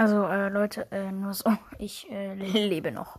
Also, äh, Leute, äh, nur so, ich äh, lebe noch.